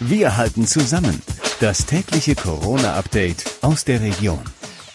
Wir halten zusammen. Das tägliche Corona-Update aus der Region.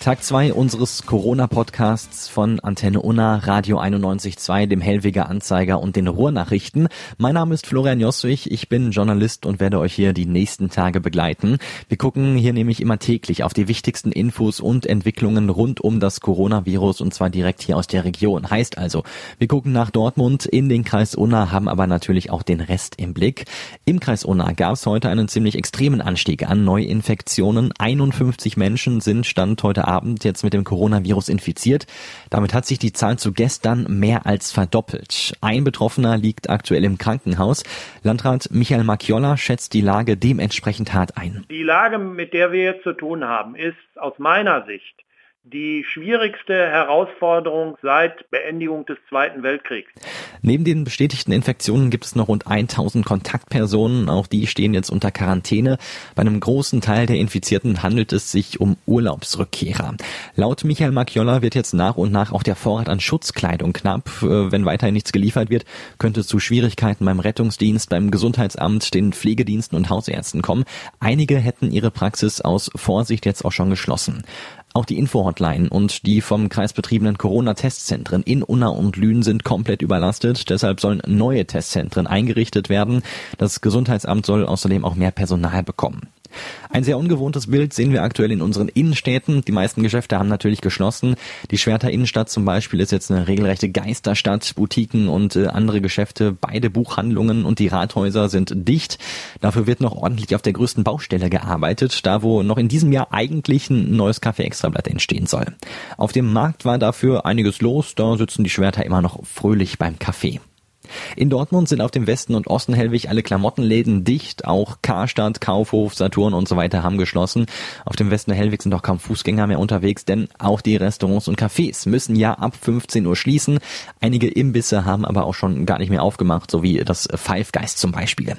Tag 2 unseres Corona-Podcasts von Antenne Unna, Radio 91.2, dem Hellweger Anzeiger und den Ruhrnachrichten. Mein Name ist Florian Josswig, ich bin Journalist und werde euch hier die nächsten Tage begleiten. Wir gucken hier nämlich immer täglich auf die wichtigsten Infos und Entwicklungen rund um das Coronavirus und zwar direkt hier aus der Region. Heißt also, wir gucken nach Dortmund in den Kreis Unna, haben aber natürlich auch den Rest im Blick. Im Kreis Unna gab es heute einen ziemlich extremen Anstieg an Neuinfektionen. 51 Menschen sind Stand heute Abend jetzt mit dem Coronavirus infiziert. Damit hat sich die Zahl zu gestern mehr als verdoppelt. Ein Betroffener liegt aktuell im Krankenhaus. Landrat Michael Macchiolla schätzt die Lage dementsprechend hart ein. Die Lage, mit der wir jetzt zu tun haben, ist aus meiner Sicht die schwierigste Herausforderung seit Beendigung des Zweiten Weltkriegs. Neben den bestätigten Infektionen gibt es noch rund 1000 Kontaktpersonen. Auch die stehen jetzt unter Quarantäne. Bei einem großen Teil der Infizierten handelt es sich um Urlaubsrückkehrer. Laut Michael Macchiolla wird jetzt nach und nach auch der Vorrat an Schutzkleidung knapp. Äh, wenn weiterhin nichts geliefert wird, könnte es zu Schwierigkeiten beim Rettungsdienst, beim Gesundheitsamt, den Pflegediensten und Hausärzten kommen. Einige hätten ihre Praxis aus Vorsicht jetzt auch schon geschlossen. Auch die Info-Hotline und die vom Kreis betriebenen Corona-Testzentren in Unna und Lünen sind komplett überlastet. Deshalb sollen neue Testzentren eingerichtet werden. Das Gesundheitsamt soll außerdem auch mehr Personal bekommen. Ein sehr ungewohntes Bild sehen wir aktuell in unseren Innenstädten. Die meisten Geschäfte haben natürlich geschlossen. Die Schwerter Innenstadt zum Beispiel ist jetzt eine regelrechte Geisterstadt. Boutiquen und äh, andere Geschäfte, beide Buchhandlungen und die Rathäuser sind dicht. Dafür wird noch ordentlich auf der größten Baustelle gearbeitet, da wo noch in diesem Jahr eigentlich ein neues Café Extrablatt entstehen soll. Auf dem Markt war dafür einiges los. Da sitzen die Schwerter immer noch fröhlich beim Kaffee. In Dortmund sind auf dem Westen und Osten Hellwig alle Klamottenläden dicht. Auch Karstadt, Kaufhof, Saturn und so weiter haben geschlossen. Auf dem Westen Hellwig sind auch kaum Fußgänger mehr unterwegs, denn auch die Restaurants und Cafés müssen ja ab 15 Uhr schließen. Einige Imbisse haben aber auch schon gar nicht mehr aufgemacht, so wie das Five Guys zum Beispiel.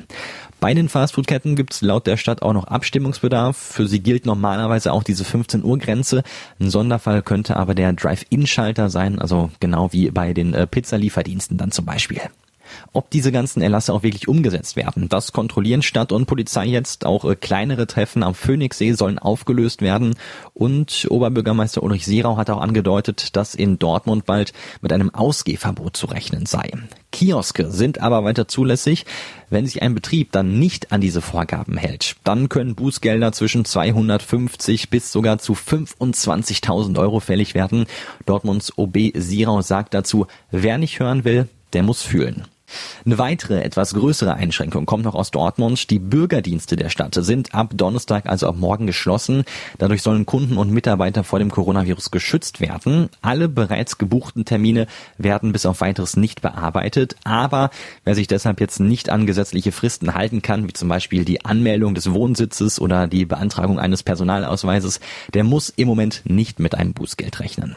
Bei den Fastfood-Ketten gibt es laut der Stadt auch noch Abstimmungsbedarf. Für sie gilt normalerweise auch diese 15 Uhr Grenze. Ein Sonderfall könnte aber der Drive-In-Schalter sein, also genau wie bei den äh, Pizzalieferdiensten dann zum Beispiel. Ob diese ganzen Erlasse auch wirklich umgesetzt werden, das kontrollieren Stadt und Polizei jetzt. Auch äh, kleinere Treffen am Phoenixsee sollen aufgelöst werden. Und Oberbürgermeister Ulrich Sierau hat auch angedeutet, dass in Dortmund bald mit einem Ausgehverbot zu rechnen sei. Kioske sind aber weiter zulässig. Wenn sich ein Betrieb dann nicht an diese Vorgaben hält, dann können Bußgelder zwischen 250 bis sogar zu 25.000 Euro fällig werden. Dortmunds OB Sierau sagt dazu, wer nicht hören will, der muss fühlen. Eine weitere, etwas größere Einschränkung kommt noch aus Dortmund. Die Bürgerdienste der Stadt sind ab Donnerstag, also ab morgen geschlossen. Dadurch sollen Kunden und Mitarbeiter vor dem Coronavirus geschützt werden. Alle bereits gebuchten Termine werden bis auf weiteres nicht bearbeitet. Aber wer sich deshalb jetzt nicht an gesetzliche Fristen halten kann, wie zum Beispiel die Anmeldung des Wohnsitzes oder die Beantragung eines Personalausweises, der muss im Moment nicht mit einem Bußgeld rechnen.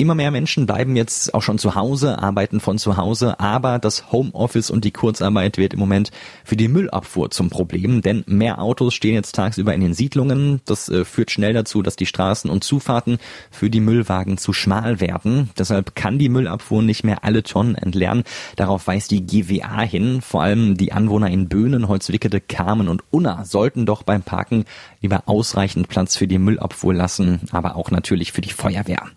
Immer mehr Menschen bleiben jetzt auch schon zu Hause, arbeiten von zu Hause, aber das Homeoffice und die Kurzarbeit wird im Moment für die Müllabfuhr zum Problem, denn mehr Autos stehen jetzt tagsüber in den Siedlungen. Das äh, führt schnell dazu, dass die Straßen und Zufahrten für die Müllwagen zu schmal werden. Deshalb kann die Müllabfuhr nicht mehr alle Tonnen entleeren. Darauf weist die GWA hin. Vor allem die Anwohner in Böhnen, Holzwickede, Kamen und Unna sollten doch beim Parken lieber ausreichend Platz für die Müllabfuhr lassen, aber auch natürlich für die Feuerwehr.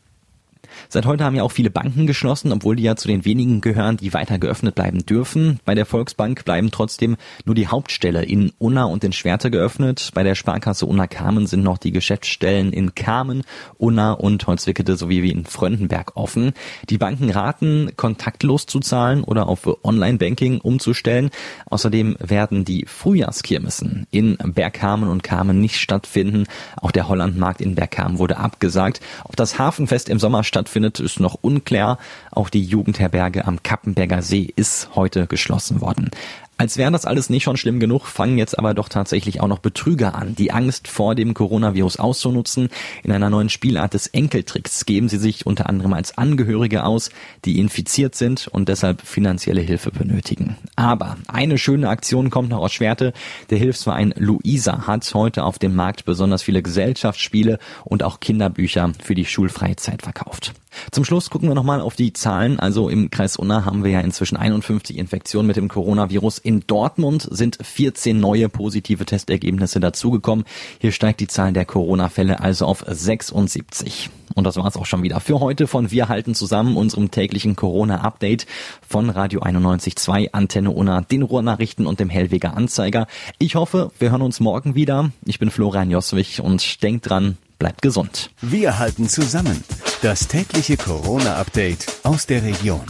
Seit heute haben ja auch viele Banken geschlossen, obwohl die ja zu den wenigen gehören, die weiter geöffnet bleiben dürfen. Bei der Volksbank bleiben trotzdem nur die Hauptstelle in Unna und in Schwerte geöffnet. Bei der Sparkasse Unna Kamen sind noch die Geschäftsstellen in Kamen, Unna und Holzwickede sowie wie in Fröndenberg offen. Die Banken raten, kontaktlos zu zahlen oder auf Online-Banking umzustellen. Außerdem werden die Frühjahrskirmessen in Bergkamen und Kamen nicht stattfinden. Auch der Hollandmarkt in Bergkamen wurde abgesagt. Ob das Hafenfest im Sommer stattfindet, stattfindet, ist noch unklar. Auch die Jugendherberge am Kappenberger See ist heute geschlossen worden. Als wäre das alles nicht schon schlimm genug, fangen jetzt aber doch tatsächlich auch noch Betrüger an, die Angst vor dem Coronavirus auszunutzen. In einer neuen Spielart des Enkeltricks geben sie sich unter anderem als Angehörige aus, die infiziert sind und deshalb finanzielle Hilfe benötigen. Aber eine schöne Aktion kommt noch aus Schwerte. Der Hilfsverein Luisa hat heute auf dem Markt besonders viele Gesellschaftsspiele und auch Kinderbücher für die Schulfreizeit verkauft. Zum Schluss gucken wir nochmal auf die Zahlen. Also im Kreis Unna haben wir ja inzwischen 51 Infektionen mit dem Coronavirus. In Dortmund sind 14 neue positive Testergebnisse dazugekommen. Hier steigt die Zahl der Corona-Fälle also auf 76. Und das war's auch schon wieder für heute von Wir halten zusammen, unserem täglichen Corona-Update von Radio 91.2, Antenne Unna, den Ruhrnachrichten und dem Hellweger Anzeiger. Ich hoffe, wir hören uns morgen wieder. Ich bin Florian Joswig und denkt dran, bleibt gesund. Wir halten zusammen. Das tägliche Corona-Update aus der Region.